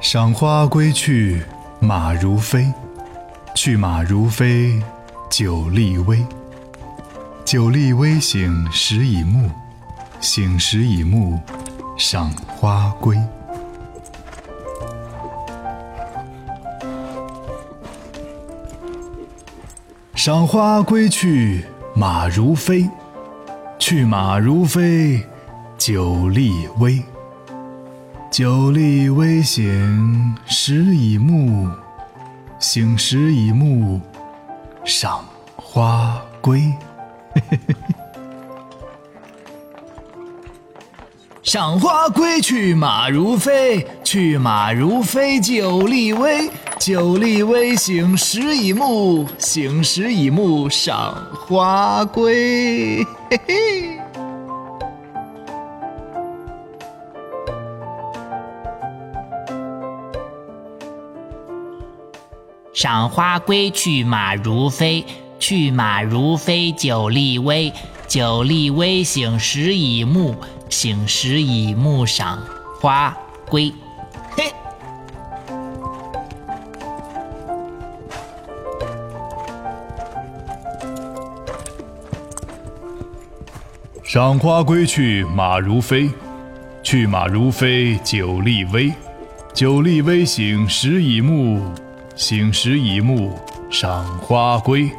赏花归去，马如飞。去马如飞，酒力微。酒力微醒时已暮，醒时已暮，赏花归。赏花归去，马如飞。去马如飞，酒力微。酒力微醒时已暮，醒时已暮，赏花归。赏花归去马如飞，去马如飞，酒力微。酒力微醒时已暮，醒时已暮，赏花归。嘿嘿。赏花归去马如飞，去马如飞，酒力微。酒力微醒时已暮，醒时已暮，赏花归。嘿，赏花归去马如飞，去马如飞，酒力微。酒力微醒时已暮。醒时已暮，赏花归。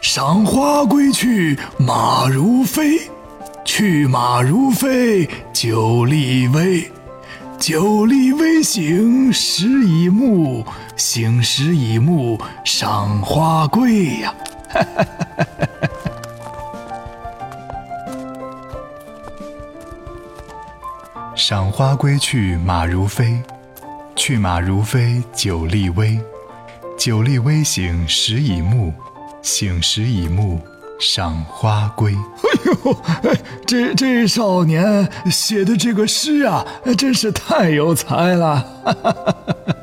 赏花归去，马如飞。去马如飞，酒力微。酒力微醒时已暮，醒时已暮，赏花归呀！哈 赏花归去马如飞，去马如飞，酒力微。酒力微醒时已暮，醒时已暮，赏花归。哎呦，这这少年写的这个诗啊，真是太有才了！哈哈哈哈